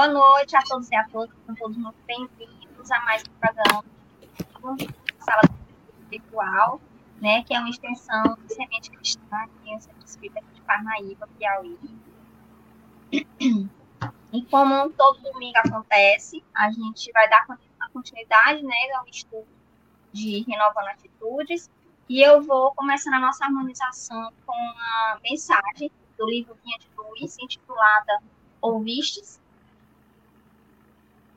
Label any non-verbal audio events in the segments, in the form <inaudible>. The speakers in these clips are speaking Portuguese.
Boa noite a todos e a todas, são todos muito bem-vindos a mais um programa Sala Virtual, né, que é uma extensão do Semente Cristã, que é o Centro Espírita de Parnaíba, Piauí. E como todo domingo acontece, a gente vai dar continuidade né, ao estudo de Renovando Atitudes, e eu vou começar a nossa harmonização com a mensagem do livro Vinha de Luz, intitulada Ouvistes?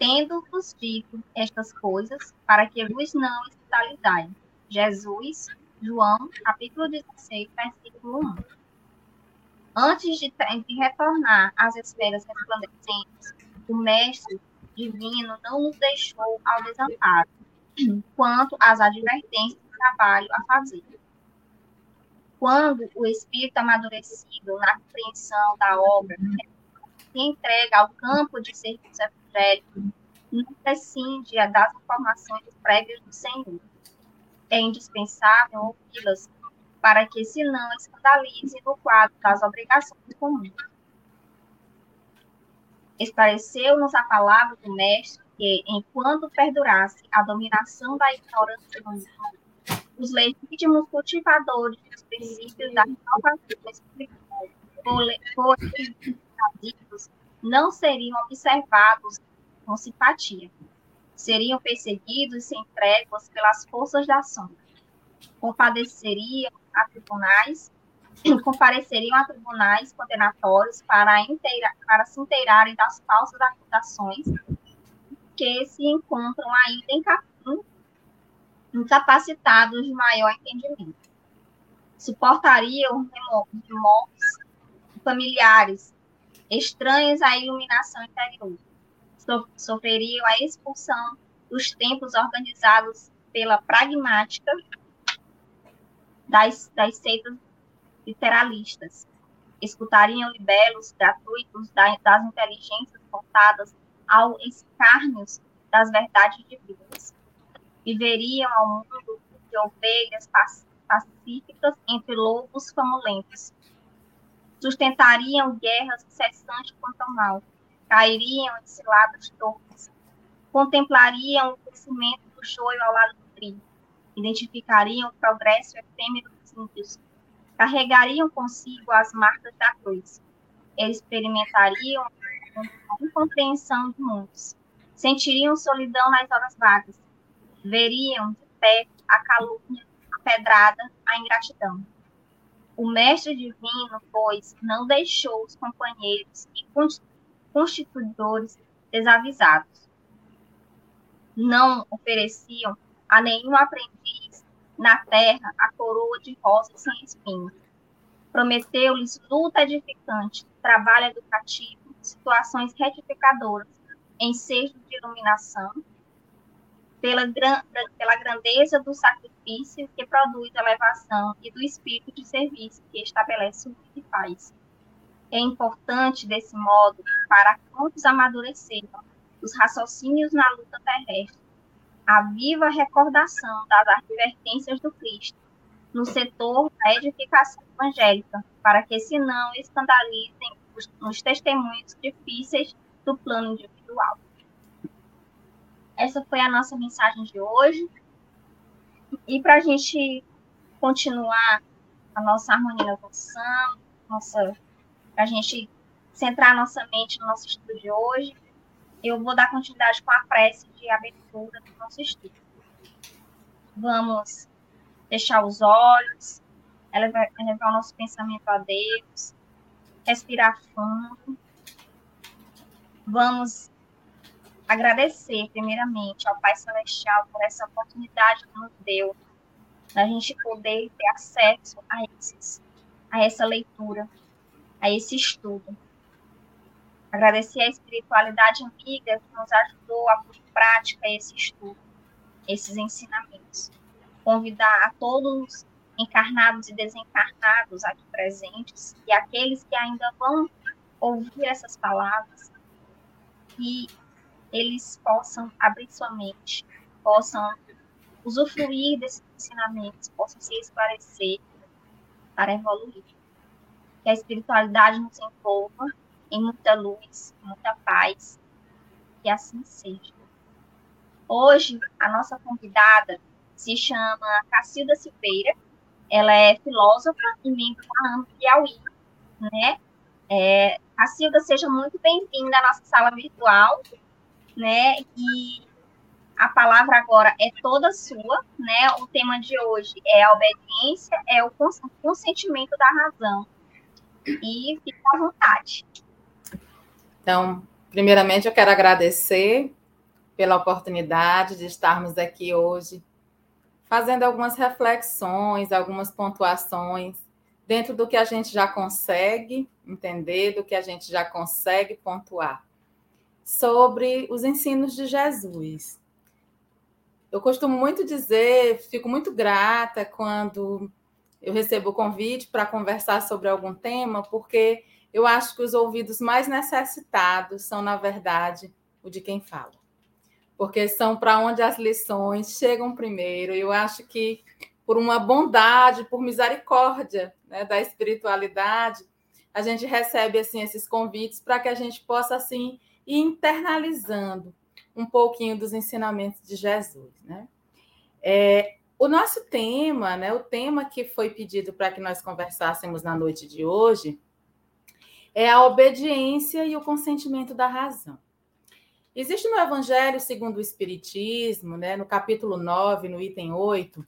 Tendo-vos dito estas coisas, para que luz não espiritualidade. Jesus, João, capítulo 16, versículo 1. Antes de, de retornar às esferas resplandecentes, o Mestre Divino não nos deixou ao desamparo, quanto às advertências do trabalho a fazer quando o espírito amadurecido na compreensão da obra se entrega ao campo de serviço evangélico, não prescinde das informações prévias do Senhor. É indispensável ouvi-las para que se não escandalize no quadro das obrigações comuns. Esclareceu-nos a palavra do Mestre que, enquanto perdurasse a dominação da ignorância no mundo, os legítimos cultivadores dos princípios da salvação espiritual não seriam observados com simpatia. Seriam perseguidos sem tréguas pelas forças da sombra. Compadeceriam a tribunais, <clears throat> compareceriam a tribunais condenatórios para, inteira, para se inteirarem das falsas acusações que se encontram ainda em incapacitados de maior entendimento. Suportariam remorsos familiares, estranhos à iluminação interior. Sofreriam a expulsão dos tempos organizados pela pragmática das, das seitas literalistas. Escutariam libelos gratuitos das inteligências voltadas ao escárnio das verdades divinas viveriam ao mundo de ovelhas pacíficas entre lobos famulentos. Sustentariam guerras incessantes contra o mal, cairiam em ciladas torres, contemplariam o crescimento do joio ao lado do trigo, identificariam o progresso efêmero dos ímpios, carregariam consigo as marcas da cruz, experimentariam a incompreensão de muitos, sentiriam solidão nas horas vagas, veriam de pé a calúnia, a pedrada, a ingratidão. O mestre divino, pois, não deixou os companheiros e constituidores desavisados. Não ofereciam a nenhum aprendiz na terra a coroa de rosas sem espinhos. Prometeu-lhes luta edificante, trabalho educativo, situações retificadoras, ensejo de iluminação, pela, pela grandeza do sacrifício que produz elevação e do espírito de serviço que estabelece o e faz. É importante, desse modo, para quantos amadureceram os raciocínios na luta terrestre, a viva recordação das advertências do Cristo no setor da edificação evangélica, para que se não escandalizem os, os testemunhos difíceis do plano individual. Essa foi a nossa mensagem de hoje. E para a gente continuar a nossa harmonia evolução, nossa, para a gente centrar nossa mente no nosso estudo de hoje, eu vou dar continuidade com a prece de abertura do nosso estudo. Vamos fechar os olhos, elevar, elevar o nosso pensamento a Deus, respirar fundo. Vamos agradecer, primeiramente, ao Pai Celestial por essa oportunidade que nos deu, da gente poder ter acesso a, esses, a essa leitura, a esse estudo. Agradecer a espiritualidade amiga que nos ajudou a pôr em prática esse estudo, esses ensinamentos. Convidar a todos encarnados e desencarnados aqui presentes e aqueles que ainda vão ouvir essas palavras e eles possam abrir sua mente, possam usufruir desses ensinamentos, possam se esclarecer para evoluir. Que a espiritualidade nos envolva em muita luz, muita paz Que assim seja. Hoje, a nossa convidada se chama Cacilda Silveira. Ela é filósofa e membro da AMP Piauí, né? É, Cacilda, seja muito bem-vinda à nossa sala virtual, né? E a palavra agora é toda sua, né? O tema de hoje é a obediência, é o consentimento da razão. E fique à vontade. Então, primeiramente, eu quero agradecer pela oportunidade de estarmos aqui hoje fazendo algumas reflexões, algumas pontuações dentro do que a gente já consegue entender, do que a gente já consegue pontuar sobre os ensinos de Jesus. Eu costumo muito dizer, fico muito grata quando eu recebo o convite para conversar sobre algum tema, porque eu acho que os ouvidos mais necessitados são, na verdade, o de quem fala porque são para onde as lições chegam primeiro. Eu acho que por uma bondade, por misericórdia né, da espiritualidade, a gente recebe assim esses convites para que a gente possa assim ir internalizando um pouquinho dos ensinamentos de Jesus, né? É, o nosso tema, né, o tema que foi pedido para que nós conversássemos na noite de hoje, é a obediência e o consentimento da razão. Existe no Evangelho segundo o Espiritismo, né, no capítulo 9, no item 8,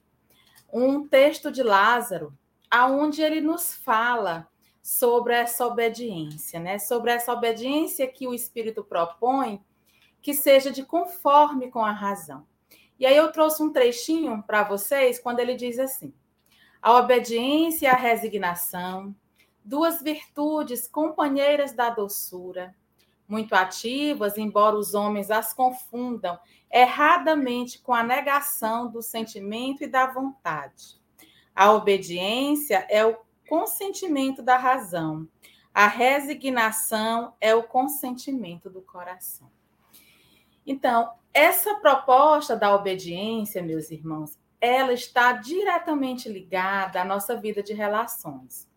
um texto de Lázaro, aonde ele nos fala sobre essa obediência, né? Sobre essa obediência que o Espírito propõe que seja de conforme com a razão. E aí eu trouxe um trechinho para vocês quando ele diz assim: a obediência e a resignação, duas virtudes companheiras da doçura, muito ativas, embora os homens as confundam erradamente com a negação do sentimento e da vontade. A obediência é o consentimento da razão. A resignação é o consentimento do coração. Então, essa proposta da obediência, meus irmãos, ela está diretamente ligada à nossa vida de relações.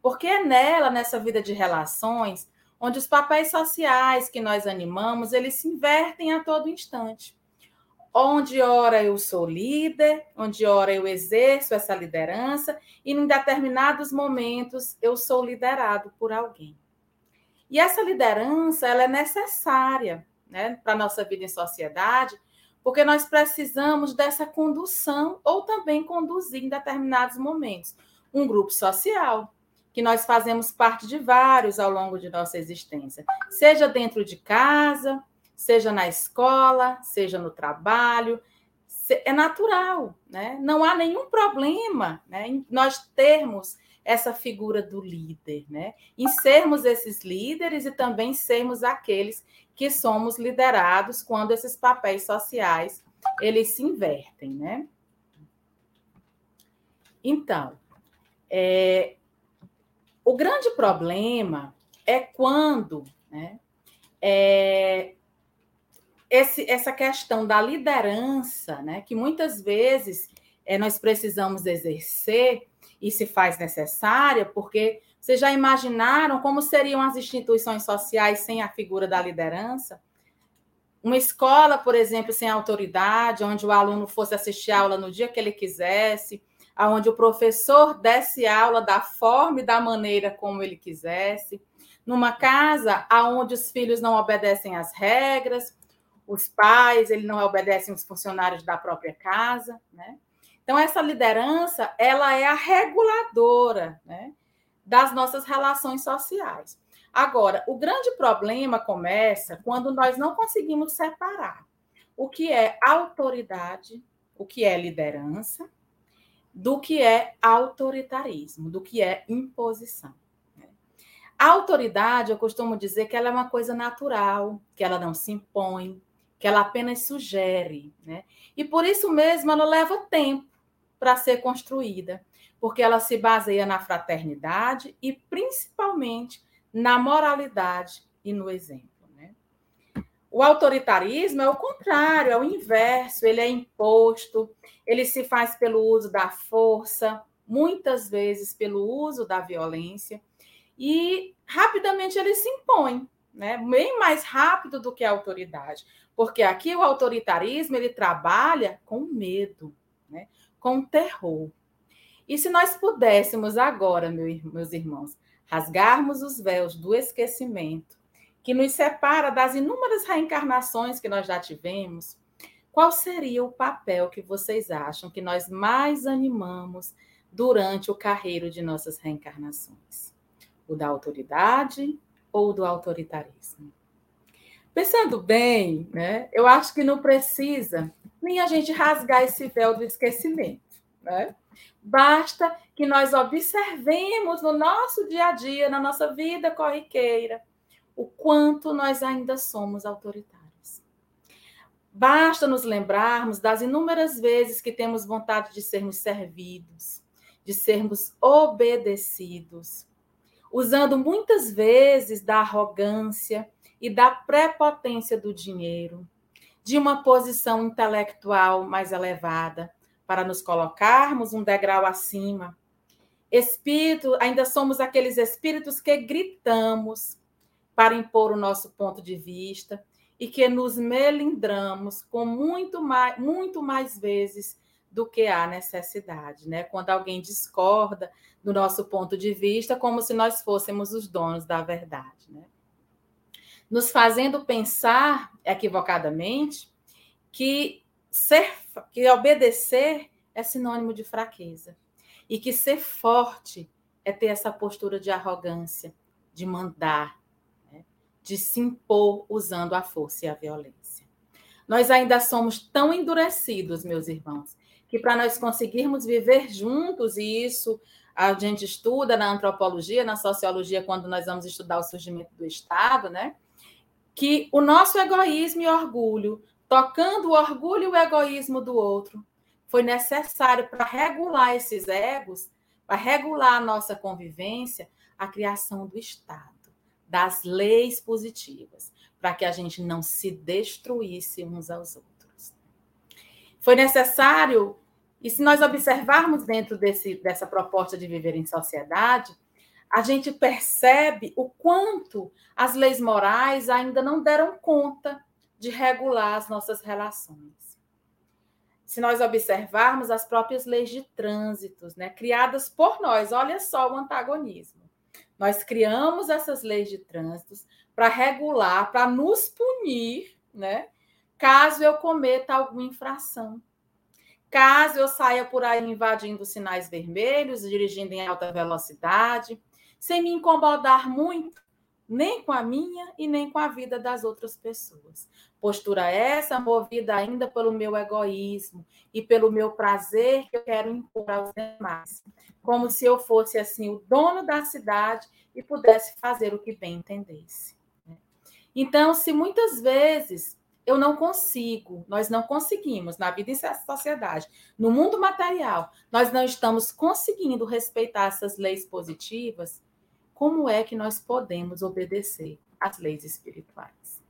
Porque é nela, nessa vida de relações, onde os papéis sociais que nós animamos, eles se invertem a todo instante. Onde ora eu sou líder, onde ora eu exerço essa liderança, e em determinados momentos eu sou liderado por alguém. E essa liderança, ela é necessária né, para a nossa vida em sociedade, porque nós precisamos dessa condução ou também conduzir em determinados momentos um grupo social, que nós fazemos parte de vários ao longo de nossa existência, seja dentro de casa, seja na escola, seja no trabalho, é natural, né? Não há nenhum problema, né, em nós termos essa figura do líder, né? Em sermos esses líderes e também sermos aqueles que somos liderados quando esses papéis sociais eles se invertem, né? Então, é, o grande problema é quando né, é, esse, essa questão da liderança, né, que muitas vezes é, nós precisamos exercer e se faz necessária, porque vocês já imaginaram como seriam as instituições sociais sem a figura da liderança? Uma escola, por exemplo, sem autoridade, onde o aluno fosse assistir aula no dia que ele quisesse, onde o professor desse aula da forma e da maneira como ele quisesse, numa casa onde os filhos não obedecem às regras, os pais ele não obedecem os funcionários da própria casa, né? Então essa liderança ela é a reguladora, né, das nossas relações sociais. Agora, o grande problema começa quando nós não conseguimos separar o que é autoridade, o que é liderança do que é autoritarismo, do que é imposição. Né? A autoridade, eu costumo dizer que ela é uma coisa natural, que ela não se impõe, que ela apenas sugere, né? E por isso mesmo ela leva tempo para ser construída, porque ela se baseia na fraternidade e principalmente na moralidade e no exemplo. Né? O autoritarismo é o contrário, é o inverso, ele é imposto, ele se faz pelo uso da força, muitas vezes pelo uso da violência, e rapidamente ele se impõe. né? bem mais rápido do que a autoridade. Porque aqui o autoritarismo ele trabalha com medo, né? com terror. E se nós pudéssemos agora, meus irmãos, rasgarmos os véus do esquecimento, que nos separa das inúmeras reencarnações que nós já tivemos, qual seria o papel que vocês acham que nós mais animamos durante o carreiro de nossas reencarnações? O da autoridade ou do autoritarismo? Pensando bem, né, eu acho que não precisa nem a gente rasgar esse véu do esquecimento. Né? Basta que nós observemos no nosso dia a dia, na nossa vida corriqueira, o quanto nós ainda somos autoritários. Basta nos lembrarmos das inúmeras vezes que temos vontade de sermos servidos, de sermos obedecidos, usando muitas vezes da arrogância e da prepotência do dinheiro, de uma posição intelectual mais elevada, para nos colocarmos um degrau acima. Espírito, ainda somos aqueles espíritos que gritamos para impor o nosso ponto de vista e que nos melindramos com muito mais, muito mais vezes do que há necessidade, né? Quando alguém discorda do nosso ponto de vista, como se nós fôssemos os donos da verdade, né? Nos fazendo pensar equivocadamente que ser, que obedecer é sinônimo de fraqueza e que ser forte é ter essa postura de arrogância, de mandar, né? de se impor usando a força e a violência. Nós ainda somos tão endurecidos, meus irmãos, que para nós conseguirmos viver juntos, e isso a gente estuda na antropologia, na sociologia, quando nós vamos estudar o surgimento do Estado, né? Que o nosso egoísmo e orgulho tocando o orgulho e o egoísmo do outro. Foi necessário para regular esses egos, para regular a nossa convivência, a criação do Estado, das leis positivas, para que a gente não se destruísse uns aos outros. Foi necessário, e se nós observarmos dentro desse, dessa proposta de viver em sociedade, a gente percebe o quanto as leis morais ainda não deram conta de regular as nossas relações. Se nós observarmos as próprias leis de trânsito, né, criadas por nós, olha só o antagonismo. Nós criamos essas leis de trânsito para regular, para nos punir, né, caso eu cometa alguma infração. Caso eu saia por aí invadindo sinais vermelhos, dirigindo em alta velocidade, sem me incomodar muito nem com a minha e nem com a vida das outras pessoas. Postura essa movida ainda pelo meu egoísmo e pelo meu prazer que eu quero impor aos demais, como se eu fosse assim o dono da cidade e pudesse fazer o que bem entendesse. Né? Então, se muitas vezes eu não consigo, nós não conseguimos na vida em sociedade, no mundo material, nós não estamos conseguindo respeitar essas leis positivas, como é que nós podemos obedecer às leis espirituais?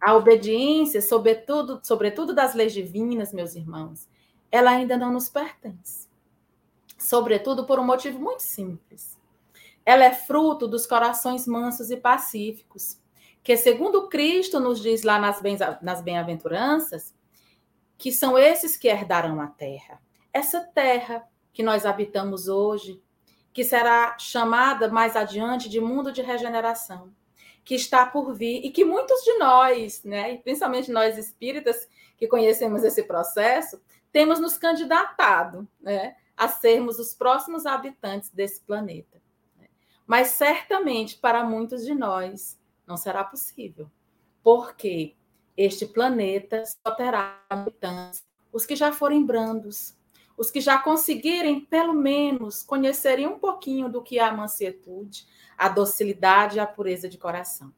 A obediência, sobretudo, sobretudo das leis divinas, meus irmãos, ela ainda não nos pertence. Sobretudo por um motivo muito simples. Ela é fruto dos corações mansos e pacíficos, que, segundo Cristo nos diz lá nas bem-aventuranças, que são esses que herdarão a terra. Essa terra que nós habitamos hoje, que será chamada mais adiante de mundo de regeneração, que está por vir e que muitos de nós, né, principalmente nós espíritas que conhecemos esse processo, temos nos candidatado né, a sermos os próximos habitantes desse planeta. Mas certamente para muitos de nós não será possível, porque este planeta só terá habitantes os que já forem brandos, os que já conseguirem, pelo menos, conhecerem um pouquinho do que é a mansietude, a docilidade e a pureza de coração.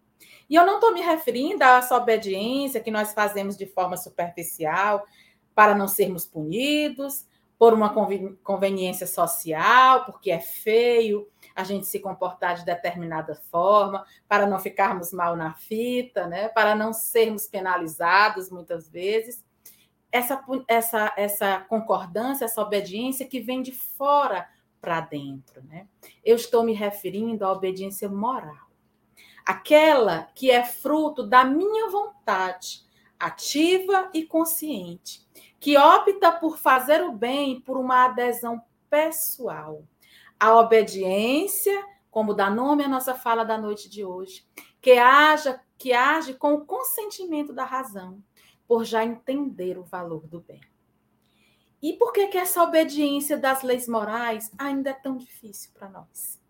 E eu não estou me referindo a essa obediência que nós fazemos de forma superficial para não sermos punidos, por uma conveniência social, porque é feio a gente se comportar de determinada forma, para não ficarmos mal na fita, né? para não sermos penalizados muitas vezes essa, essa, essa concordância, essa obediência que vem de fora para dentro. Né? Eu estou me referindo à obediência moral. aquela que é fruto da minha vontade, ativa e consciente, que opta por fazer o bem por uma adesão pessoal. A obediência, como dá nome à nossa fala da noite de hoje, que haja, que age com o consentimento da razão, por já entender o valor do bem. E por que, que essa obediência das leis morais ainda é tão difícil para nós?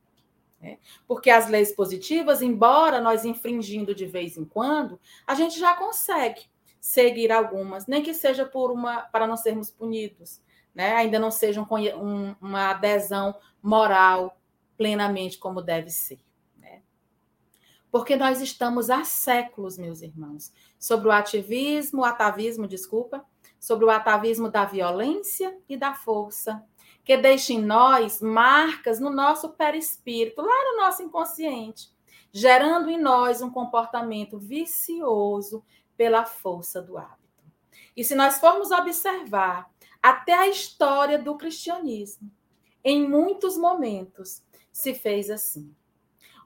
É, porque as leis positivas, embora nós infringindo de vez em quando, a gente já consegue seguir algumas, nem que seja por uma para não sermos punidos, né? ainda não seja um, um, uma adesão moral plenamente como deve ser. Porque nós estamos há séculos, meus irmãos, sobre o ativismo, o atavismo, desculpa, sobre o atavismo da violência e da força, que deixa em nós marcas no nosso perispírito, lá no nosso inconsciente, gerando em nós um comportamento vicioso pela força do hábito. E se nós formos observar até a história do cristianismo, em muitos momentos se fez assim.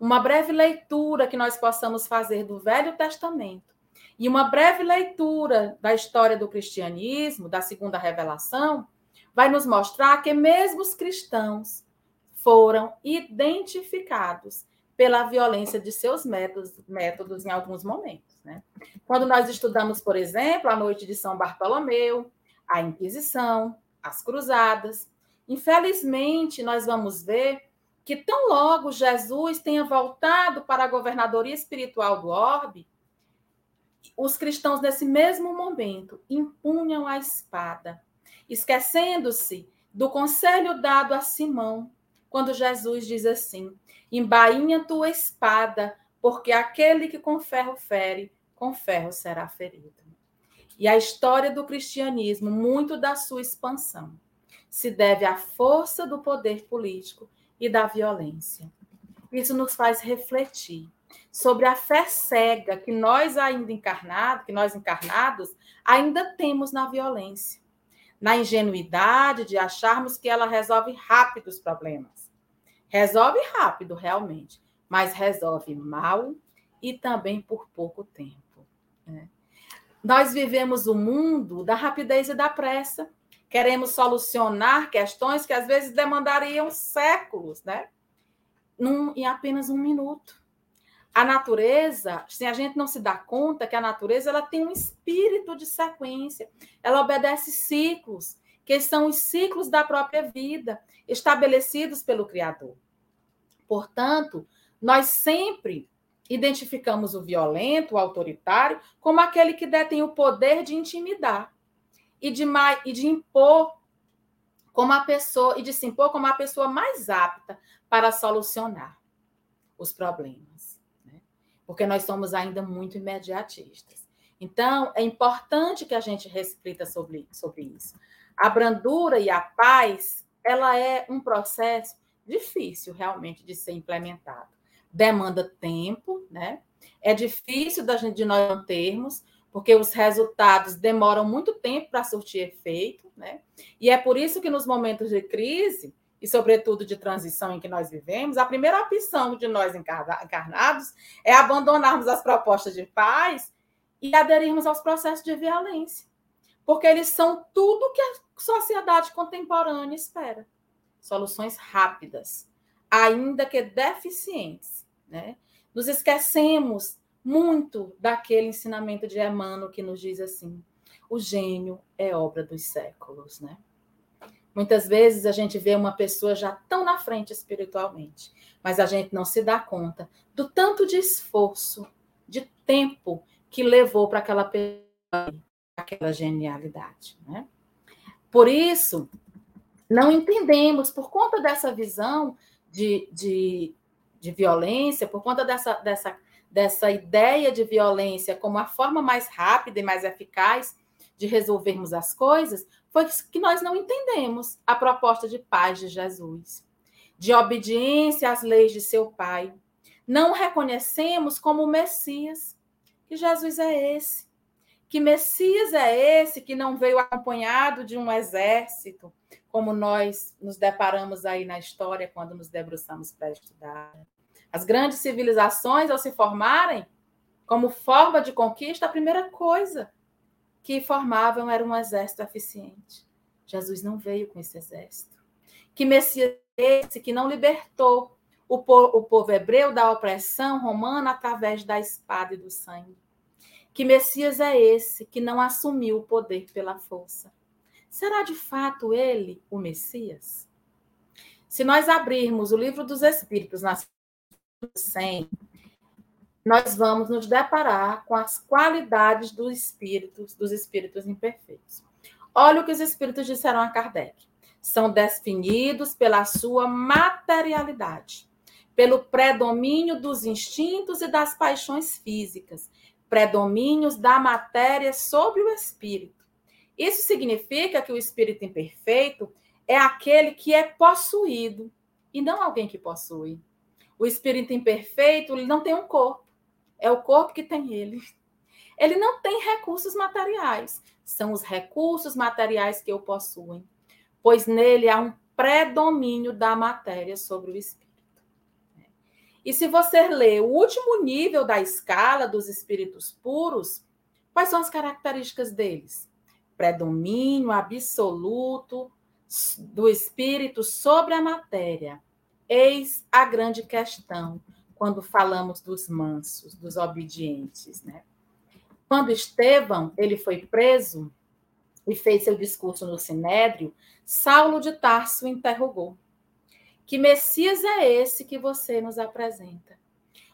Uma breve leitura que nós possamos fazer do Velho Testamento e uma breve leitura da história do cristianismo, da segunda revelação, vai nos mostrar que mesmo os cristãos foram identificados pela violência de seus métodos, métodos em alguns momentos. Né? Quando nós estudamos, por exemplo, a noite de São Bartolomeu, a Inquisição, as Cruzadas, infelizmente nós vamos ver que tão logo Jesus tenha voltado para a governadoria espiritual do orbe, os cristãos, nesse mesmo momento, impunham a espada, esquecendo-se do conselho dado a Simão, quando Jesus diz assim: embainha tua espada, porque aquele que com ferro fere, com ferro será ferido. E a história do cristianismo, muito da sua expansão, se deve à força do poder político e da violência. Isso nos faz refletir sobre a fé cega que nós ainda encarnados, que nós encarnados ainda temos na violência, na ingenuidade de acharmos que ela resolve rápido os problemas. Resolve rápido, realmente, mas resolve mal e também por pouco tempo. Né? Nós vivemos o mundo da rapidez e da pressa. Queremos solucionar questões que às vezes demandariam séculos, né? Num, em apenas um minuto a natureza, se a gente não se dá conta que a natureza ela tem um espírito de sequência, ela obedece ciclos, que são os ciclos da própria vida, estabelecidos pelo Criador. Portanto, nós sempre identificamos o violento, o autoritário, como aquele que detém o poder de intimidar e de, e de impor como a pessoa e de se impor como a pessoa mais apta para solucionar os problemas porque nós somos ainda muito imediatistas. Então, é importante que a gente reflita sobre, sobre isso. A brandura e a paz, ela é um processo difícil realmente de ser implementado. Demanda tempo, né? É difícil de nós não termos, porque os resultados demoram muito tempo para surtir efeito, né? E é por isso que nos momentos de crise, e, sobretudo, de transição em que nós vivemos, a primeira opção de nós encarnados é abandonarmos as propostas de paz e aderirmos aos processos de violência. Porque eles são tudo que a sociedade contemporânea espera. Soluções rápidas, ainda que deficientes. Né? Nos esquecemos muito daquele ensinamento de Emmanuel que nos diz assim: o gênio é obra dos séculos. Né? Muitas vezes a gente vê uma pessoa já tão na frente espiritualmente, mas a gente não se dá conta do tanto de esforço, de tempo que levou para aquela pessoa aquela genialidade, né? Por isso, não entendemos, por conta dessa visão de, de, de violência, por conta dessa, dessa, dessa ideia de violência como a forma mais rápida e mais eficaz de resolvermos as coisas, foi que nós não entendemos a proposta de paz de Jesus, de obediência às leis de seu Pai. Não reconhecemos como Messias, que Jesus é esse. Que Messias é esse que não veio acompanhado de um exército, como nós nos deparamos aí na história quando nos debruçamos para estudar. As grandes civilizações, ao se formarem como forma de conquista, a primeira coisa que formavam era um exército eficiente. Jesus não veio com esse exército. Que Messias esse que não libertou o povo, o povo hebreu da opressão romana através da espada e do sangue? Que Messias é esse que não assumiu o poder pela força? Será de fato ele o Messias? Se nós abrirmos o livro dos Espíritos na 100, nós vamos nos deparar com as qualidades dos espíritos, dos espíritos imperfeitos. Olha o que os espíritos disseram a Kardec. São definidos pela sua materialidade, pelo predomínio dos instintos e das paixões físicas, predomínios da matéria sobre o espírito. Isso significa que o espírito imperfeito é aquele que é possuído e não alguém que possui. O espírito imperfeito ele não tem um corpo, é o corpo que tem ele. Ele não tem recursos materiais, são os recursos materiais que o possuem, pois nele há um predomínio da matéria sobre o espírito. E se você ler o último nível da escala dos espíritos puros, quais são as características deles? Predomínio absoluto do espírito sobre a matéria. Eis a grande questão quando falamos dos mansos, dos obedientes, né? Quando Estevão ele foi preso e fez seu discurso no Sinédrio, Saulo de Tarso interrogou: que Messias é esse que você nos apresenta?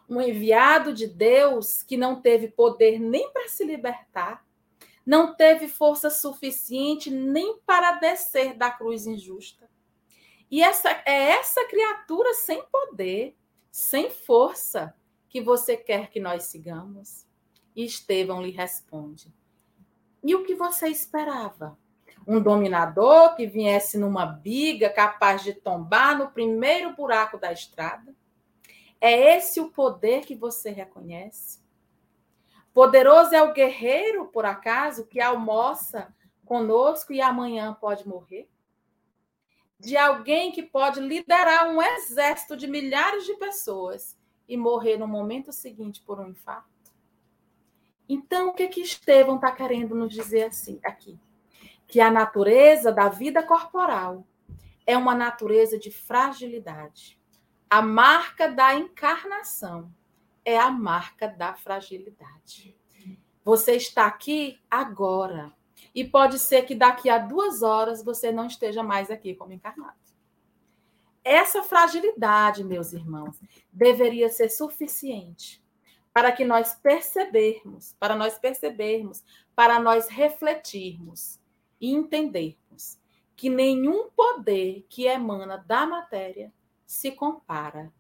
Um enviado de Deus que não teve poder nem para se libertar, não teve força suficiente nem para descer da cruz injusta. E essa é essa criatura sem poder, sem força, que você quer que nós sigamos? E Estevão lhe responde: E o que você esperava? um dominador que viesse numa biga capaz de tombar no primeiro buraco da estrada? É esse o poder que você reconhece? Poderoso é o guerreiro, por acaso, que almoça conosco e amanhã pode morrer? De alguém que pode liderar um exército de milhares de pessoas e morrer no momento seguinte por um infarto? Então, o que que Estevão está querendo nos dizer assim aqui? que a natureza da vida corporal é uma natureza de fragilidade. A marca da encarnação é a marca da fragilidade. Você está aqui agora. E pode ser que daqui a duas horas você não esteja mais aqui como encarnado. Essa fragilidade, meus irmãos, deveria ser suficiente para que nós percebermos, para nós percebermos, para nós refletirmos e entendermos que nenhum poder que emana da matéria se compara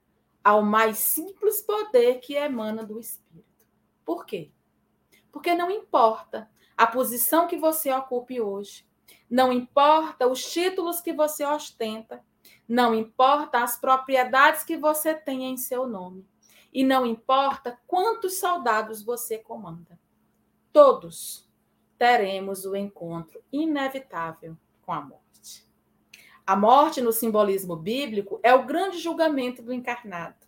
ao mais simples poder que emana do espírito. Por quê? Porque não importa a posição que você ocupe hoje, não importa os títulos que você ostenta, não importa as propriedades que você tem em seu nome, e não importa quantos soldados você comanda. Todos teremos o encontro inevitável com a morte. A morte, no simbolismo bíblico, é o grande julgamento do encarnado.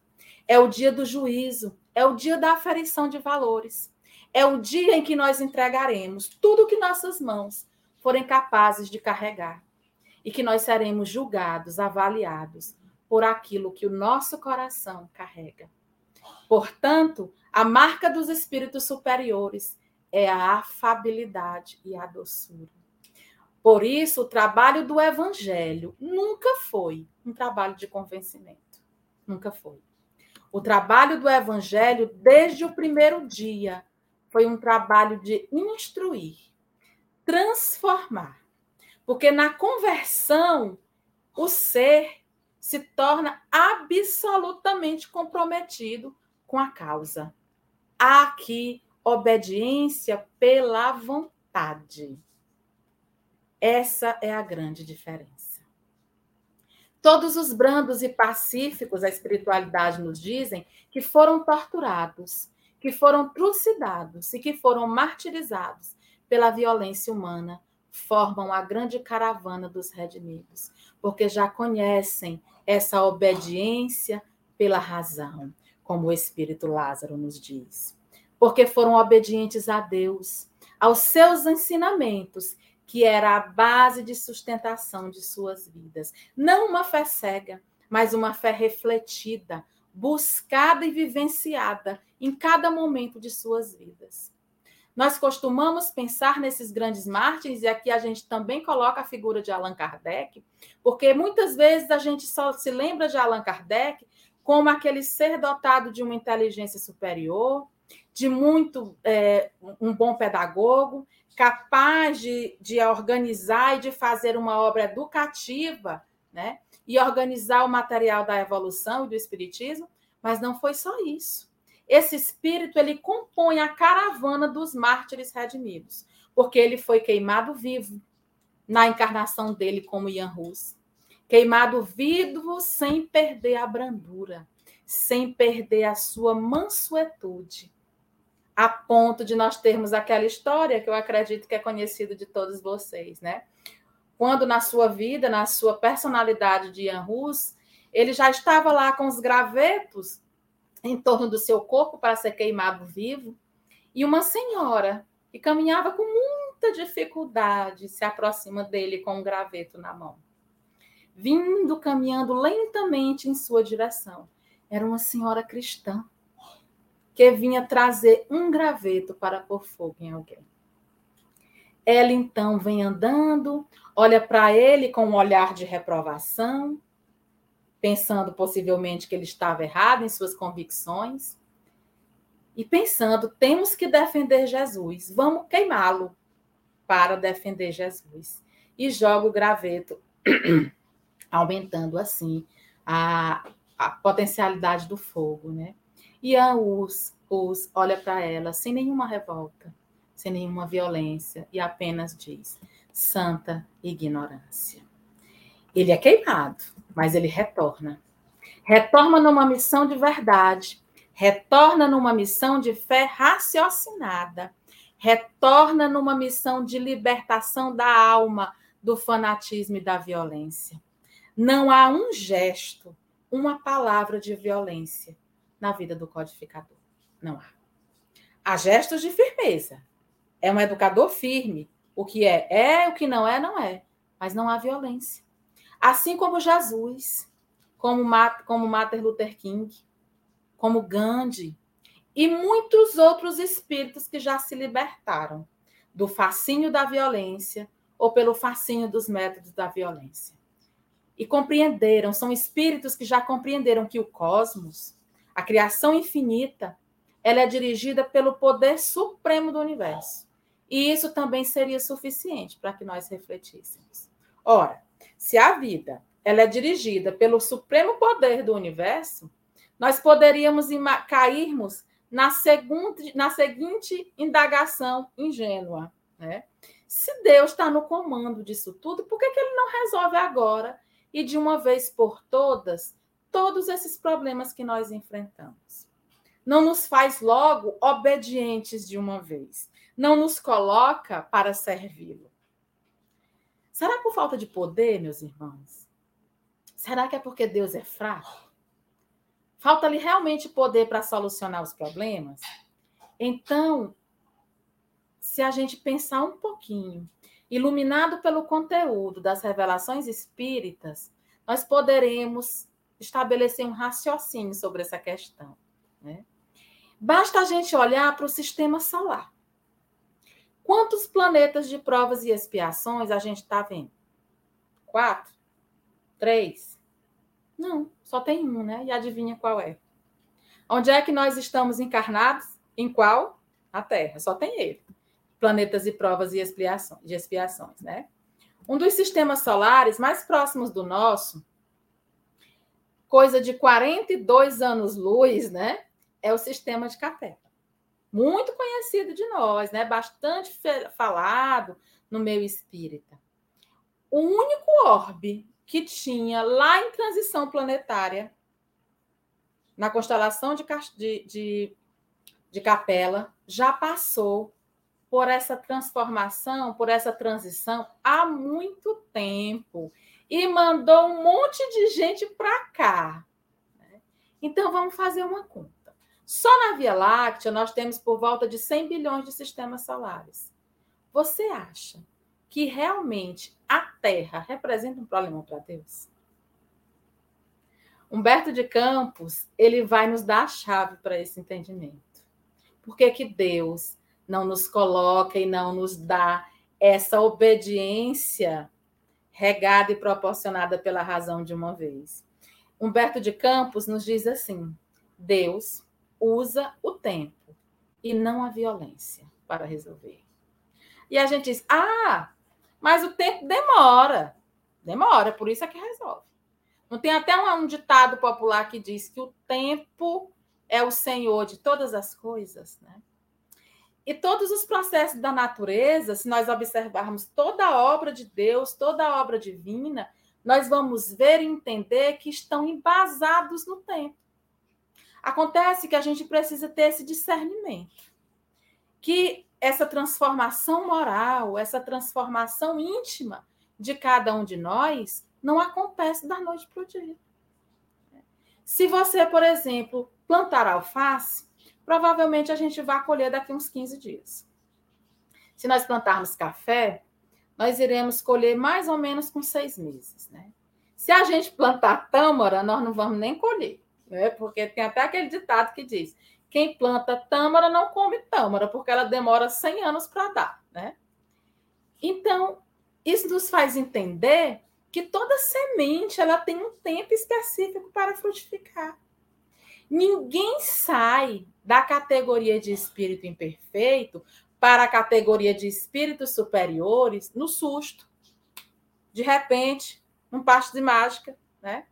É o dia do juízo, é o dia da aferição de valores. É o dia em que nós entregaremos tudo que nossas mãos forem capazes de carregar e que nós seremos julgados, avaliados por aquilo que o nosso coração carrega. Portanto, a marca dos espíritos superiores é a afabilidade e a doçura. Por isso, o trabalho do evangelho nunca foi um trabalho de convencimento. Nunca foi. O trabalho do evangelho, desde o primeiro dia, foi um trabalho de instruir, transformar. Porque na conversão, o ser se torna absolutamente comprometido com a causa. Há aqui obediência pela vontade. Essa é a grande diferença. Todos os brandos e pacíficos, a espiritualidade nos dizem, que foram torturados, que foram trucidados e que foram martirizados pela violência humana, formam a grande caravana dos redimidos, porque já conhecem essa obediência pela razão, como o espírito Lázaro nos diz, porque foram obedientes a Deus, aos seus ensinamentos, que era a base de sustentação de suas vidas. Não uma fé cega, mas uma fé refletida, buscada e vivenciada em cada momento de suas vidas. Nós costumamos pensar nesses grandes mártires, e aqui a gente também coloca a figura de Allan Kardec, porque muitas vezes a gente só se lembra de Allan Kardec como aquele ser dotado de uma inteligência superior, de muito é, um bom pedagogo, capaz de, de organizar e de fazer uma obra educativa, né? E organizar o material da evolução e do espiritismo, mas não foi só isso. Esse espírito ele compõe a caravana dos mártires redimidos, porque ele foi queimado vivo na encarnação dele como Ian Rus. Queimado vivo sem perder a brandura, sem perder a sua mansuetude, a ponto de nós termos aquela história que eu acredito que é conhecida de todos vocês, né? Quando na sua vida, na sua personalidade de Ian Rus, ele já estava lá com os gravetos em torno do seu corpo para ser queimado vivo, e uma senhora que caminhava com muita dificuldade se aproxima dele com um graveto na mão. Vindo caminhando lentamente em sua direção. Era uma senhora cristã que vinha trazer um graveto para pôr fogo em alguém. Ela então vem andando, olha para ele com um olhar de reprovação, pensando possivelmente que ele estava errado em suas convicções, e pensando: temos que defender Jesus, vamos queimá-lo para defender Jesus. E joga o graveto, <clears throat> aumentando assim a, a potencialidade do fogo, né? E a Us olha para ela sem nenhuma revolta, sem nenhuma violência, e apenas diz: santa ignorância. Ele é queimado, mas ele retorna. Retorna numa missão de verdade, retorna numa missão de fé raciocinada, retorna numa missão de libertação da alma do fanatismo e da violência. Não há um gesto, uma palavra de violência na vida do codificador. Não há. Há gestos de firmeza. É um educador firme. O que é, é, o que não é, não é. Mas não há violência. Assim como Jesus, como, como Martin Luther King, como Gandhi e muitos outros espíritos que já se libertaram do fascínio da violência ou pelo fascínio dos métodos da violência. E compreenderam, são espíritos que já compreenderam que o cosmos, a criação infinita, ela é dirigida pelo poder supremo do universo. E isso também seria suficiente para que nós refletíssemos. Ora, se a vida ela é dirigida pelo supremo poder do universo, nós poderíamos cairmos na, segunda, na seguinte indagação ingênua. Né? Se Deus está no comando disso tudo, por que, que ele não resolve agora e de uma vez por todas todos esses problemas que nós enfrentamos? Não nos faz logo obedientes de uma vez, não nos coloca para servi-lo. Será por falta de poder, meus irmãos? Será que é porque Deus é fraco? Falta-lhe realmente poder para solucionar os problemas? Então, se a gente pensar um pouquinho, iluminado pelo conteúdo das revelações espíritas, nós poderemos estabelecer um raciocínio sobre essa questão. Né? Basta a gente olhar para o sistema solar. Quantos planetas de provas e expiações a gente está vendo? Quatro? Três? Não, só tem um, né? E adivinha qual é? Onde é que nós estamos encarnados? Em qual? A Terra, só tem ele. Planetas e provas e expiações, de expiações, né? Um dos sistemas solares mais próximos do nosso, coisa de 42 anos-luz, né? É o sistema de Capela muito conhecido de nós, né? Bastante falado no meio espírita. O único orbe que tinha lá em transição planetária, na constelação de, de, de, de Capela, já passou por essa transformação, por essa transição há muito tempo e mandou um monte de gente para cá. Né? Então vamos fazer uma conta. Só na Via Láctea nós temos por volta de 100 bilhões de sistemas solares. Você acha que realmente a Terra representa um problema para Deus? Humberto de Campos, ele vai nos dar a chave para esse entendimento. Por que, que Deus não nos coloca e não nos dá essa obediência regada e proporcionada pela razão de uma vez? Humberto de Campos nos diz assim: Deus usa o tempo e não a violência para resolver. E a gente diz: ah, mas o tempo demora. Demora, por isso é que resolve. Não tem até um, um ditado popular que diz que o tempo é o senhor de todas as coisas, né? E todos os processos da natureza, se nós observarmos toda a obra de Deus, toda a obra divina, nós vamos ver e entender que estão embasados no tempo. Acontece que a gente precisa ter esse discernimento. Que essa transformação moral, essa transformação íntima de cada um de nós, não acontece da noite para o dia. Se você, por exemplo, plantar alface, provavelmente a gente vai colher daqui uns 15 dias. Se nós plantarmos café, nós iremos colher mais ou menos com seis meses. Né? Se a gente plantar tâmara, nós não vamos nem colher, né? porque tem até aquele ditado que diz: quem planta tâmara não come tâmara, porque ela demora 100 anos para dar. Né? Então, isso nos faz entender que toda semente ela tem um tempo específico para frutificar. Ninguém sai da categoria de espírito imperfeito para a categoria de espíritos superiores no susto. De repente, um passo de mágica, né?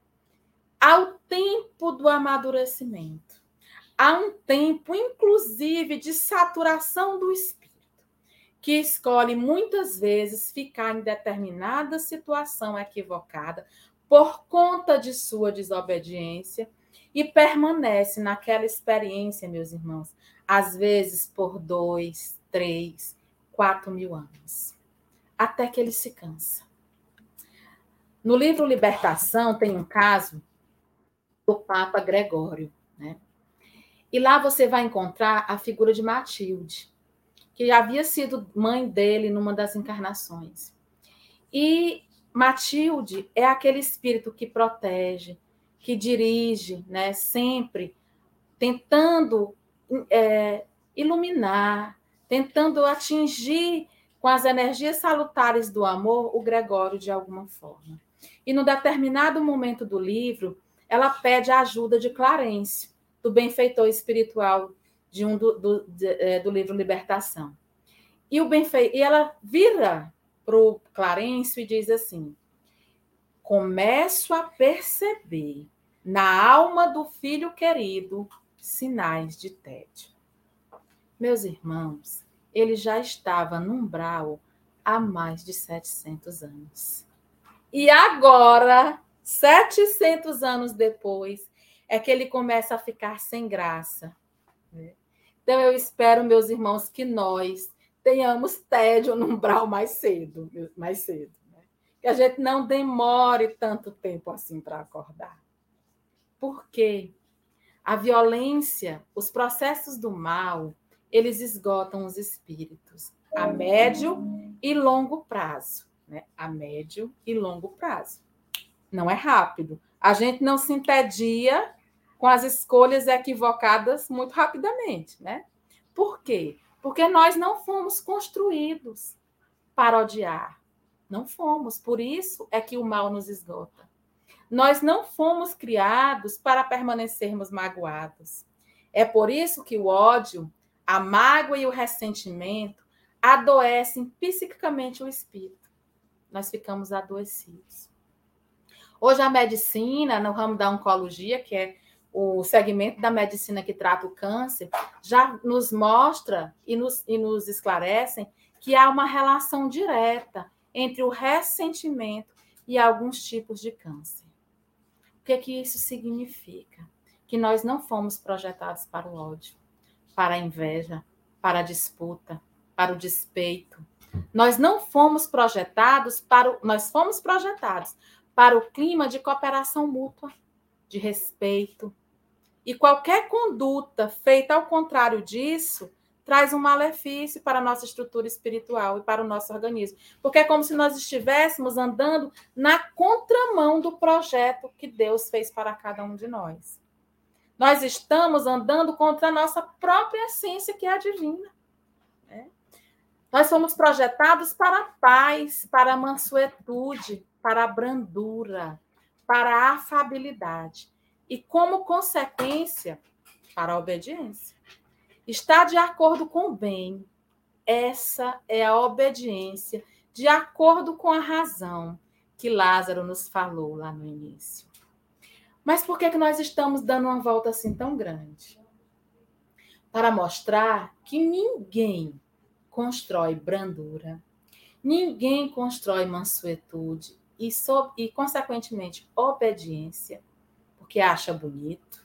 Ao tempo do amadurecimento. Há um tempo, inclusive, de saturação do espírito que escolhe muitas vezes ficar em determinada situação equivocada por conta de sua desobediência e permanece naquela experiência, meus irmãos, às vezes por dois, três, quatro mil anos, até que ele se cansa. No livro Libertação tem um caso do Papa Gregório, né? E lá você vai encontrar a figura de Matilde que havia sido mãe dele numa das encarnações. E Matilde é aquele espírito que protege, que dirige, né, sempre tentando é, iluminar, tentando atingir com as energias salutares do amor o Gregório de alguma forma. E no determinado momento do livro, ela pede a ajuda de Clarencio, do benfeitor espiritual de um do, do, de, é, do livro Libertação. E, o benfeitor, e ela vira para o Clarencio e diz assim: começo a perceber na alma do filho querido sinais de tédio. Meus irmãos, ele já estava no umbral há mais de 700 anos. E agora, 700 anos depois, é que ele começa a ficar sem graça. Né? Então, eu espero, meus irmãos, que nós tenhamos tédio no umbral mais cedo, mais cedo. Né? Que a gente não demore tanto tempo assim para acordar. Por quê? A violência, os processos do mal, eles esgotam os espíritos a médio e longo prazo. Né? A médio e longo prazo. Não é rápido. A gente não se entedia com as escolhas equivocadas muito rapidamente, né? Por quê? Porque nós não fomos construídos para odiar. Não fomos. Por isso é que o mal nos esgota. Nós não fomos criados para permanecermos magoados. É por isso que o ódio, a mágoa e o ressentimento adoecem psiquicamente o espírito. Nós ficamos adoecidos. Hoje a medicina, no ramo da oncologia, que é o segmento da medicina que trata o câncer já nos mostra e nos, e nos esclarecem que há uma relação direta entre o ressentimento e alguns tipos de câncer. O que, é que isso significa? Que nós não fomos projetados para o ódio, para a inveja, para a disputa, para o despeito. Nós não fomos projetados para o, nós fomos projetados para o clima de cooperação mútua, de respeito, E qualquer conduta feita ao contrário disso traz um malefício para a nossa estrutura espiritual e para o nosso organismo. Porque é como se nós estivéssemos andando na contramão do projeto que Deus fez para cada um de nós. Nós estamos andando contra a nossa própria essência, que é a divina. Né? Nós somos projetados para a paz, para a mansuetude, para a brandura, para a afabilidade. E, como consequência, para a obediência. Está de acordo com o bem. Essa é a obediência, de acordo com a razão que Lázaro nos falou lá no início. Mas por que, que nós estamos dando uma volta assim tão grande? Para mostrar que ninguém constrói brandura, ninguém constrói mansuetude e, e, consequentemente, obediência, porque acha bonito.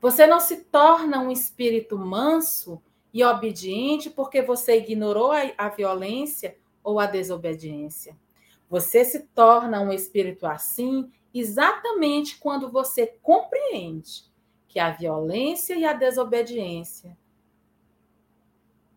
Você não se torna um espírito manso e obediente porque você ignorou a, a violência ou a desobediência. Você se torna um espírito assim exatamente quando você compreende que a violência e a desobediência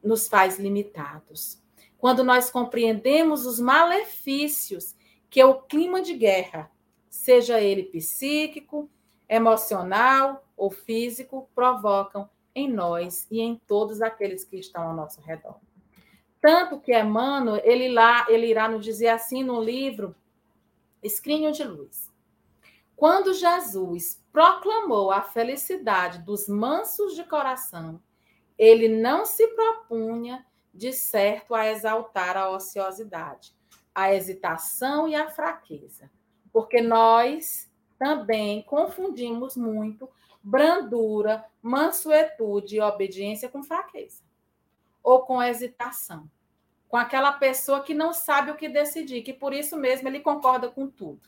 nos faz limitados. Quando nós compreendemos os malefícios que o clima de guerra, seja ele psíquico, emocional ou físico, provocam em nós e em todos aqueles que estão ao nosso redor. Tanto que Emmanuel, ele lá, ele irá nos dizer assim no livro Escrinho de Luz. Quando Jesus proclamou a felicidade dos mansos de coração, ele não se propunha, de certo, a exaltar a ociosidade, a hesitação e a fraqueza, porque nós também confundimos muito brandura, mansuetude e obediência com fraqueza ou com hesitação, com aquela pessoa que não sabe o que decidir, que por isso mesmo ele concorda com tudo.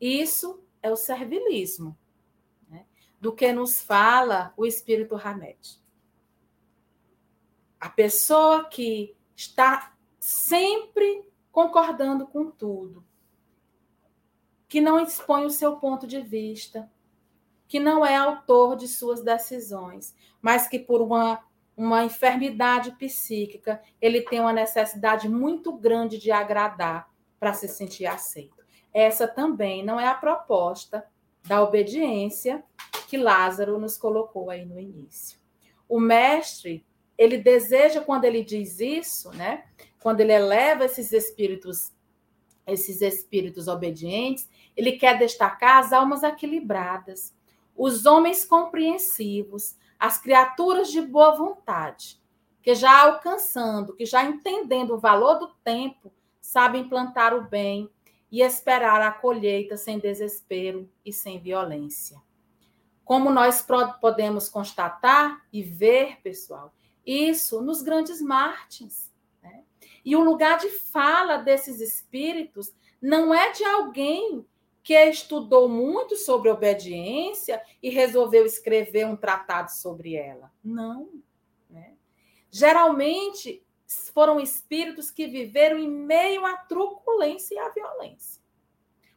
Isso é o servilismo, né? do que nos fala o Espírito Hamed. A pessoa que está sempre concordando com tudo, que não expõe o seu ponto de vista, que não é autor de suas decisões, mas que por uma, uma enfermidade psíquica ele tem uma necessidade muito grande de agradar para se sentir aceito. Essa também não é a proposta da obediência que Lázaro nos colocou aí no início. O mestre, ele deseja quando ele diz isso, né? Quando ele eleva esses espíritos esses espíritos obedientes, ele quer destacar as almas equilibradas, os homens compreensivos, as criaturas de boa vontade, que já alcançando, que já entendendo o valor do tempo, sabem plantar o bem, e esperar a colheita sem desespero e sem violência. Como nós podemos constatar e ver, pessoal, isso nos grandes mártires. E o lugar de fala desses espíritos não é de alguém que estudou muito sobre obediência e resolveu escrever um tratado sobre ela. Não. Né? Geralmente, foram espíritos que viveram em meio à truculência e à violência.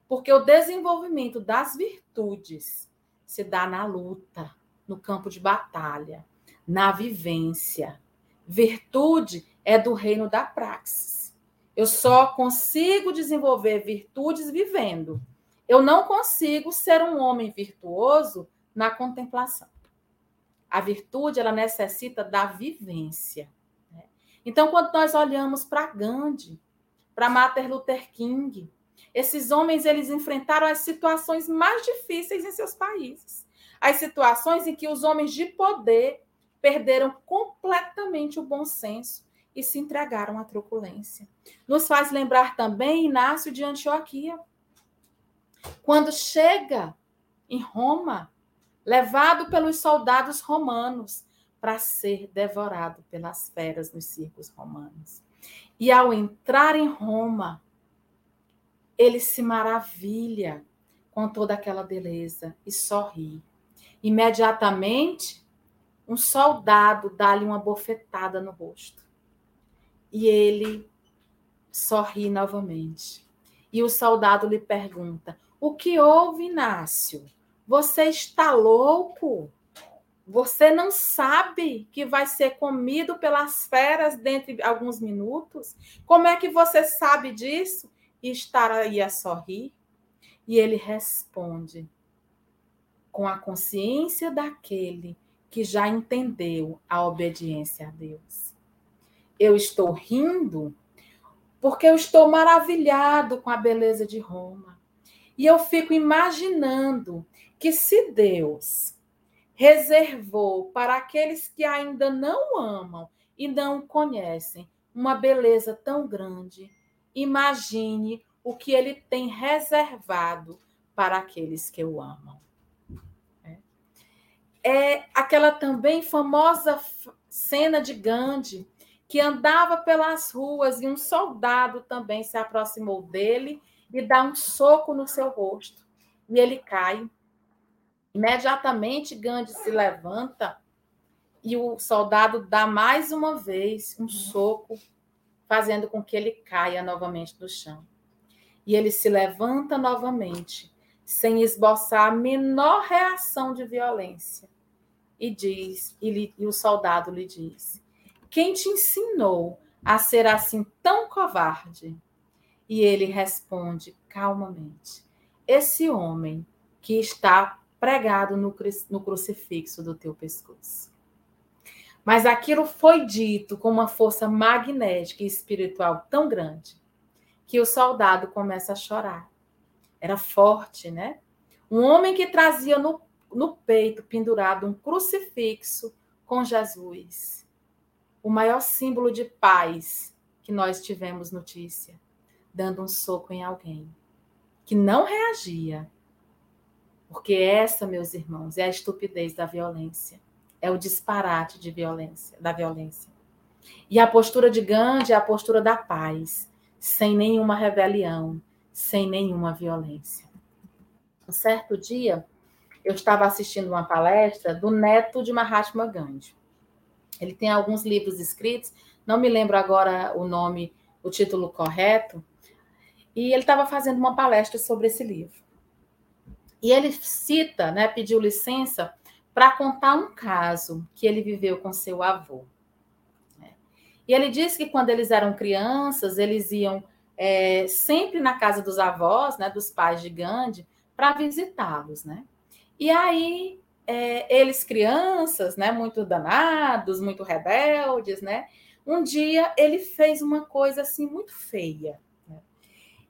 Porque o desenvolvimento das virtudes se dá na luta, no campo de batalha, na vivência. Virtude é do reino da praxis. Eu só consigo desenvolver virtudes vivendo. Eu não consigo ser um homem virtuoso na contemplação. A virtude ela necessita da vivência. Então, quando nós olhamos para Gandhi, para Martin Luther King, esses homens eles enfrentaram as situações mais difíceis em seus países. As situações em que os homens de poder perderam completamente o bom senso e se entregaram à truculência. Nos faz lembrar também Inácio de Antioquia. Quando chega em Roma, levado pelos soldados romanos, para ser devorado pelas feras nos circos romanos. E ao entrar em Roma, ele se maravilha com toda aquela beleza e sorri. Imediatamente, um soldado dá-lhe uma bofetada no rosto. E ele sorri novamente. E o soldado lhe pergunta: O que houve, Inácio? Você está louco? Você não sabe que vai ser comido pelas feras dentro de alguns minutos? Como é que você sabe disso? E estar aí a sorrir? E ele responde com a consciência daquele que já entendeu a obediência a Deus. Eu estou rindo porque eu estou maravilhado com a beleza de Roma. E eu fico imaginando que se Deus reservou para aqueles que ainda não amam e não conhecem uma beleza tão grande, imagine o que ele tem reservado para aqueles que o amam. É, é aquela também famosa cena de Gandhi, que andava pelas ruas e um soldado também se aproximou dele e dá um soco no seu rosto. E ele cai Imediatamente Gandhi se levanta e o soldado dá mais uma vez um soco, fazendo com que ele caia novamente no chão. E ele se levanta novamente, sem esboçar a menor reação de violência. E diz, e, e o soldado lhe diz: Quem te ensinou a ser assim tão covarde? E ele responde calmamente: Esse homem que está pregado no, no crucifixo do teu pescoço. Mas aquilo foi dito com uma força magnética e espiritual tão grande que o soldado começa a chorar. Era forte, né? Um homem que trazia no, no peito pendurado um crucifixo com Jesus. O maior símbolo de paz que nós tivemos notícia, dando um soco em alguém que não reagia, porque essa, meus irmãos, é a estupidez da violência. É o disparate de violência, da violência. E a postura de Gandhi é a postura da paz, sem nenhuma rebelião, sem nenhuma violência. Um certo dia, eu estava assistindo uma palestra do neto de Mahatma Gandhi. Ele tem alguns livros escritos, não me lembro agora o nome, o título correto, e ele estava fazendo uma palestra sobre esse livro. E ele cita, né, pediu licença para contar um caso que ele viveu com seu avô. Né? E ele disse que quando eles eram crianças, eles iam é, sempre na casa dos avós, né, dos pais de Gandhi, para visitá-los, né? E aí é, eles crianças, né, muito danados, muito rebeldes, né? Um dia ele fez uma coisa assim muito feia. Né?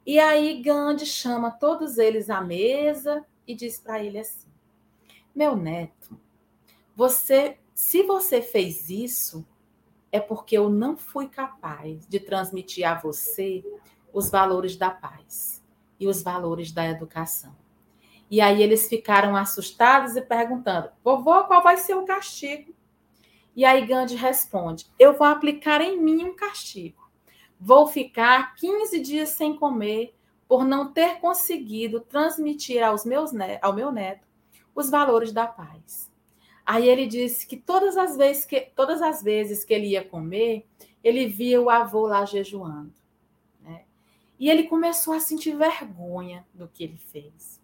E aí Gandhi chama todos eles à mesa e diz para ele assim: Meu neto, você, se você fez isso, é porque eu não fui capaz de transmitir a você os valores da paz e os valores da educação. E aí eles ficaram assustados e perguntando: Vovô, qual vai ser o castigo? E aí Gandhi responde: Eu vou aplicar em mim um castigo. Vou ficar 15 dias sem comer por não ter conseguido transmitir aos meus ao meu neto os valores da paz. Aí ele disse que todas as vezes que todas as vezes que ele ia comer, ele via o avô lá jejuando. Né? E ele começou a sentir vergonha do que ele fez.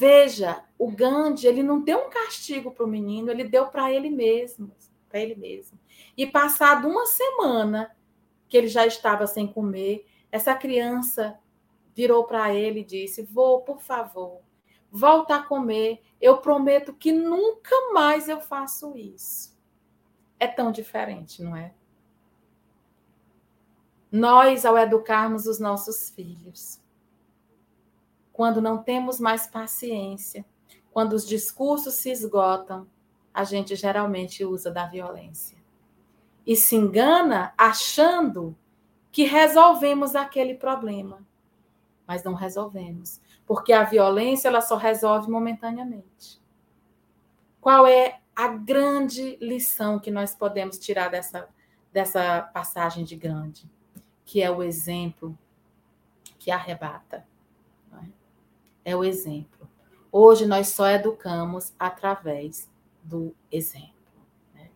Veja, o Gandhi, ele não deu um castigo para o menino, ele deu para ele mesmo, para ele mesmo. E passado uma semana que ele já estava sem comer, essa criança virou para ele e disse: Vou, por favor, volta a comer. Eu prometo que nunca mais eu faço isso. É tão diferente, não é? Nós, ao educarmos os nossos filhos, quando não temos mais paciência, quando os discursos se esgotam, a gente geralmente usa da violência. E se engana achando que resolvemos aquele problema, mas não resolvemos, porque a violência ela só resolve momentaneamente. Qual é a grande lição que nós podemos tirar dessa, dessa passagem de grande, que é o exemplo que arrebata? É? o exemplo. Hoje nós só educamos através do exemplo. Né?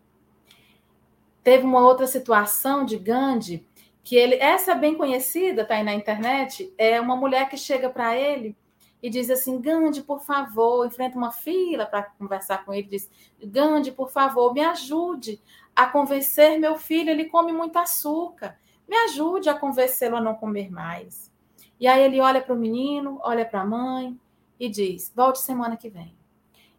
Teve uma outra situação de Gandhi que ele, essa é bem conhecida, tá aí na internet, é uma mulher que chega para ele e diz assim: Gandhi, por favor, enfrenta uma fila para conversar com ele. Diz: Gandhi, por favor, me ajude a convencer meu filho, ele come muito açúcar. Me ajude a convencê-lo a não comer mais. E aí ele olha para o menino, olha para a mãe e diz: Volte semana que vem.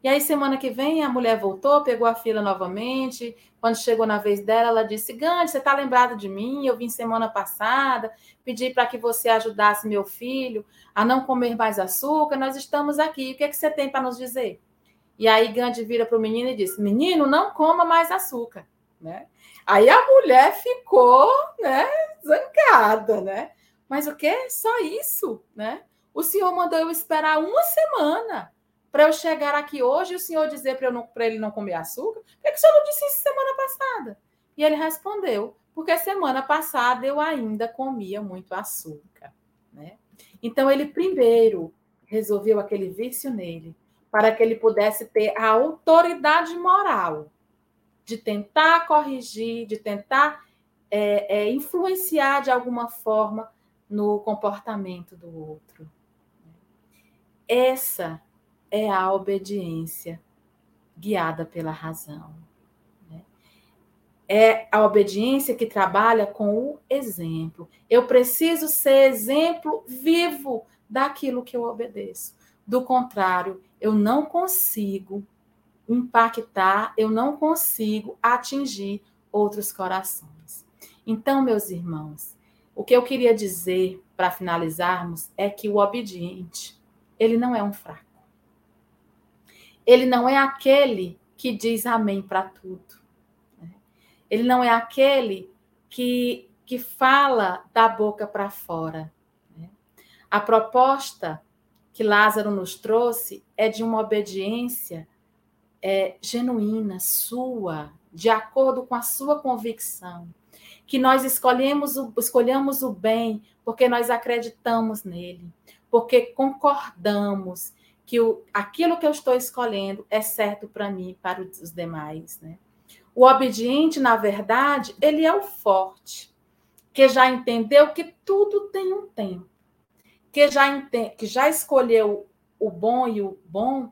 E aí, semana que vem, a mulher voltou, pegou a fila novamente. Quando chegou na vez dela, ela disse: Gandhi, você está lembrado de mim? Eu vim semana passada, pedi para que você ajudasse meu filho a não comer mais açúcar. Nós estamos aqui. O que, é que você tem para nos dizer? E aí, Gandhi vira para o menino e diz: Menino, não coma mais açúcar. Né? Aí a mulher ficou né, zangada, né? Mas o que? Só isso, né? O senhor mandou eu esperar uma semana para eu chegar aqui hoje e o senhor dizer para ele não comer açúcar? Por que o senhor não disse isso semana passada? E ele respondeu: porque semana passada eu ainda comia muito açúcar. Né? Então, ele primeiro resolveu aquele vício nele, para que ele pudesse ter a autoridade moral de tentar corrigir, de tentar é, é, influenciar de alguma forma no comportamento do outro. Essa é a obediência guiada pela razão. Né? É a obediência que trabalha com o exemplo. Eu preciso ser exemplo vivo daquilo que eu obedeço. Do contrário, eu não consigo impactar, eu não consigo atingir outros corações. Então, meus irmãos, o que eu queria dizer para finalizarmos é que o obediente, ele não é um fraco. Ele não é aquele que diz amém para tudo. Né? Ele não é aquele que, que fala da boca para fora. Né? A proposta que Lázaro nos trouxe é de uma obediência é, genuína, sua, de acordo com a sua convicção. Que nós escolhemos o, escolhamos o bem porque nós acreditamos nele, porque concordamos que o, aquilo que eu estou escolhendo é certo para mim e para os demais. Né? O obediente, na verdade, ele é o forte, que já entendeu que tudo tem um tempo, que já, entende, que já escolheu o bom e o bom,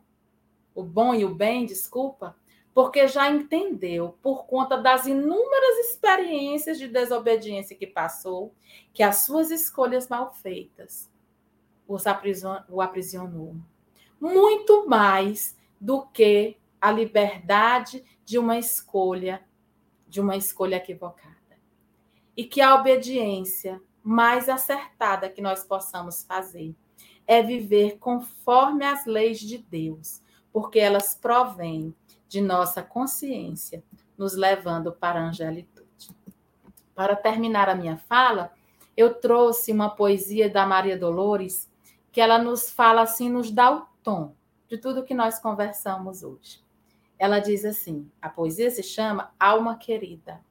o bom e o bem, desculpa, porque já entendeu, por conta das inúmeras experiências de desobediência que passou, que as suas escolhas mal feitas o aprisionou muito mais do que a liberdade de uma escolha, de uma escolha equivocada. E que a obediência mais acertada que nós possamos fazer é viver conforme as leis de Deus, porque elas provêm de nossa consciência, nos levando para a angelitude. Para terminar a minha fala, eu trouxe uma poesia da Maria Dolores, que ela nos fala assim, nos dá o tom de tudo que nós conversamos hoje. Ela diz assim: a poesia se chama Alma Querida.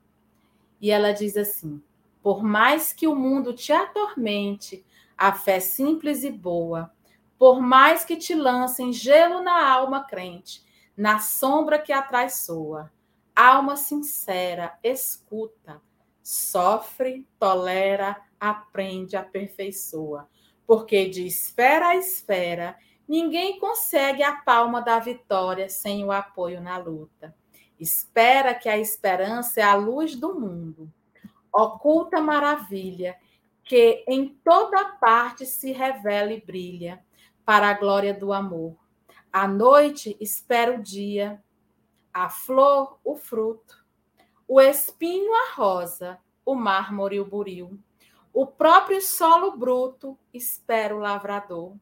E ela diz assim: por mais que o mundo te atormente, a fé simples e boa, por mais que te lancem gelo na alma crente, na sombra que atraiçoa, alma sincera, escuta, sofre, tolera, aprende, aperfeiçoa, porque de esfera a esfera Ninguém consegue a palma da vitória sem o apoio na luta. Espera que a esperança é a luz do mundo. Oculta maravilha que em toda parte se revela e brilha para a glória do amor. À noite espera o dia, a flor, o fruto, o espinho, a rosa, o mármore, o buril. O próprio solo bruto espera o lavrador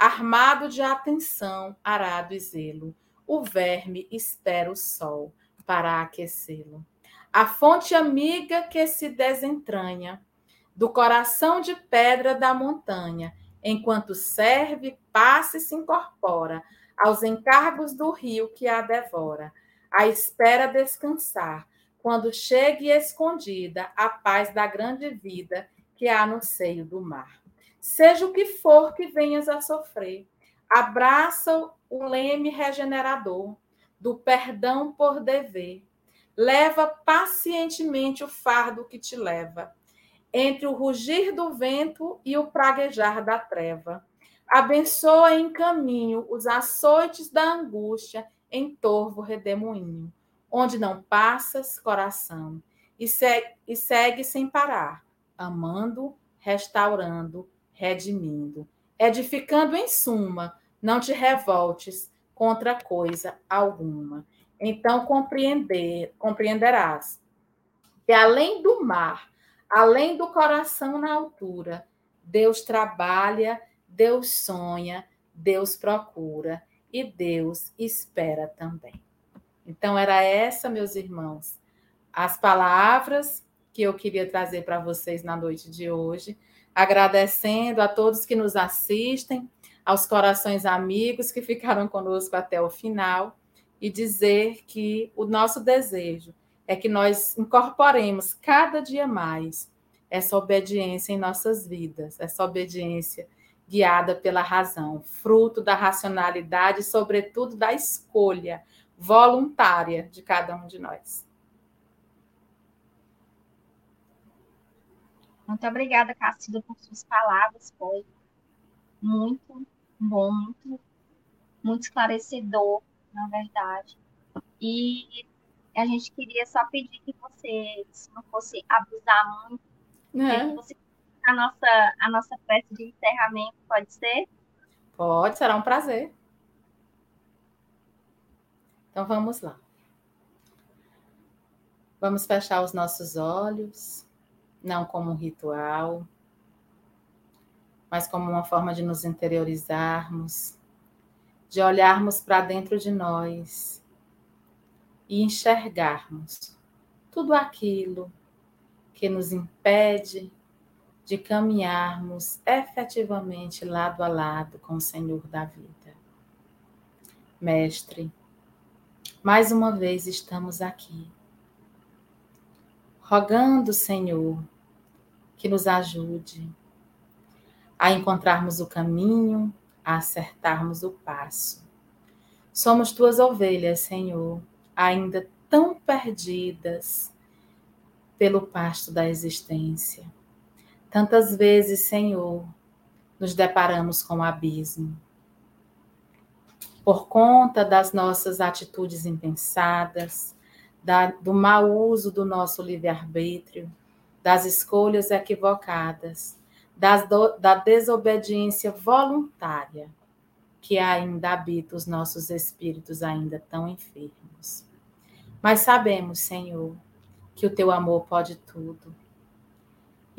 armado de atenção, arado e zelo. O verme espera o sol para aquecê-lo. A fonte amiga que se desentranha do coração de pedra da montanha, enquanto serve, passa e se incorpora aos encargos do rio que a devora, a espera descansar, quando chegue escondida a paz da grande vida que há no seio do mar. Seja o que for que venhas a sofrer, abraça o leme regenerador do perdão por dever. Leva pacientemente o fardo que te leva, entre o rugir do vento e o praguejar da treva. Abençoa em caminho os açoites da angústia em torvo redemoinho, onde não passas, coração, e segue, e segue sem parar, amando, restaurando, redimindo, edificando em suma, não te revoltes contra coisa alguma. Então compreender, compreenderás que além do mar, além do coração na altura, Deus trabalha, Deus sonha, Deus procura e Deus espera também. Então, era essa, meus irmãos, as palavras que eu queria trazer para vocês na noite de hoje, agradecendo a todos que nos assistem, aos corações amigos que ficaram conosco até o final, e dizer que o nosso desejo é que nós incorporemos cada dia mais essa obediência em nossas vidas, essa obediência guiada pela razão, fruto da racionalidade e, sobretudo, da escolha voluntária de cada um de nós. Muito obrigada, Cássida, por suas palavras. Foi muito bom, muito, muito esclarecedor, na verdade. E a gente queria só pedir que você, se não fosse abusar muito, é. que você a nossa, a nossa festa de encerramento, pode ser? Pode, será um prazer. Então vamos lá. Vamos fechar os nossos olhos, não como um ritual, mas como uma forma de nos interiorizarmos, de olharmos para dentro de nós e enxergarmos tudo aquilo que nos impede de caminharmos efetivamente lado a lado com o Senhor da vida. Mestre, mais uma vez estamos aqui, rogando, Senhor, que nos ajude a encontrarmos o caminho, a acertarmos o passo. Somos tuas ovelhas, Senhor, ainda tão perdidas pelo pasto da existência Tantas vezes, Senhor, nos deparamos com o abismo. Por conta das nossas atitudes impensadas, da, do mau uso do nosso livre-arbítrio, das escolhas equivocadas, das do, da desobediência voluntária que ainda habita os nossos espíritos ainda tão enfermos. Mas sabemos, Senhor, que o teu amor pode tudo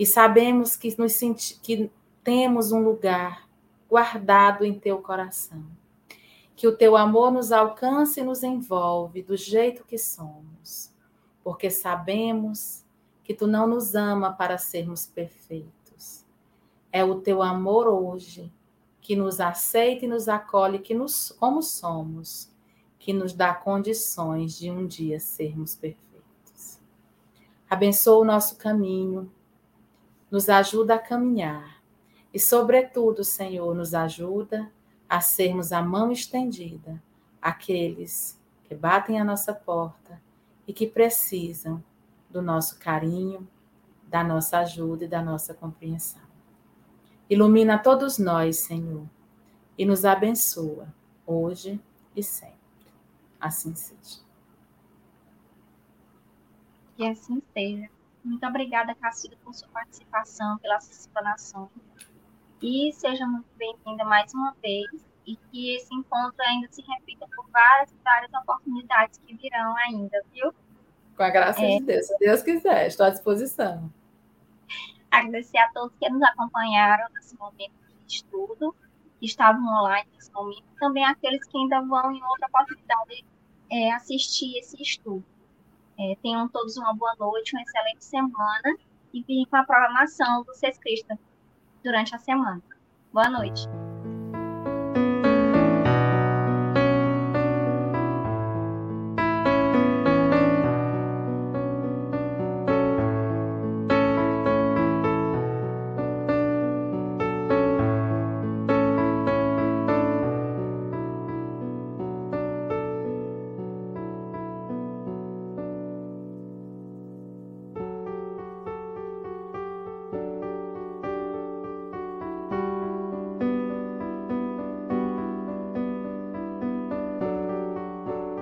e sabemos que, nos senti que temos um lugar guardado em teu coração. Que o teu amor nos alcance e nos envolve do jeito que somos, porque sabemos que tu não nos ama para sermos perfeitos. É o teu amor hoje que nos aceita e nos acolhe que nos, como somos, que nos dá condições de um dia sermos perfeitos. Abençoa o nosso caminho nos ajuda a caminhar. E, sobretudo, Senhor, nos ajuda a sermos a mão estendida àqueles que batem a nossa porta e que precisam do nosso carinho, da nossa ajuda e da nossa compreensão. Ilumina todos nós, Senhor, e nos abençoa, hoje e sempre. Assim seja. Que assim seja. Muito obrigada, Cacilda, por sua participação, pelas explanações. E seja muito bem-vinda mais uma vez e que esse encontro ainda se repita por várias, várias oportunidades que virão ainda, viu? Com a graça é, de Deus, se Deus quiser, estou à disposição. Agradecer a todos que nos acompanharam nesse momento de estudo, que estavam online nesse momento, e também aqueles que ainda vão em outra oportunidade é, assistir esse estudo. É, tenham todos uma boa noite, uma excelente semana e fiquem com a programação do Sescrista durante a semana. Boa noite.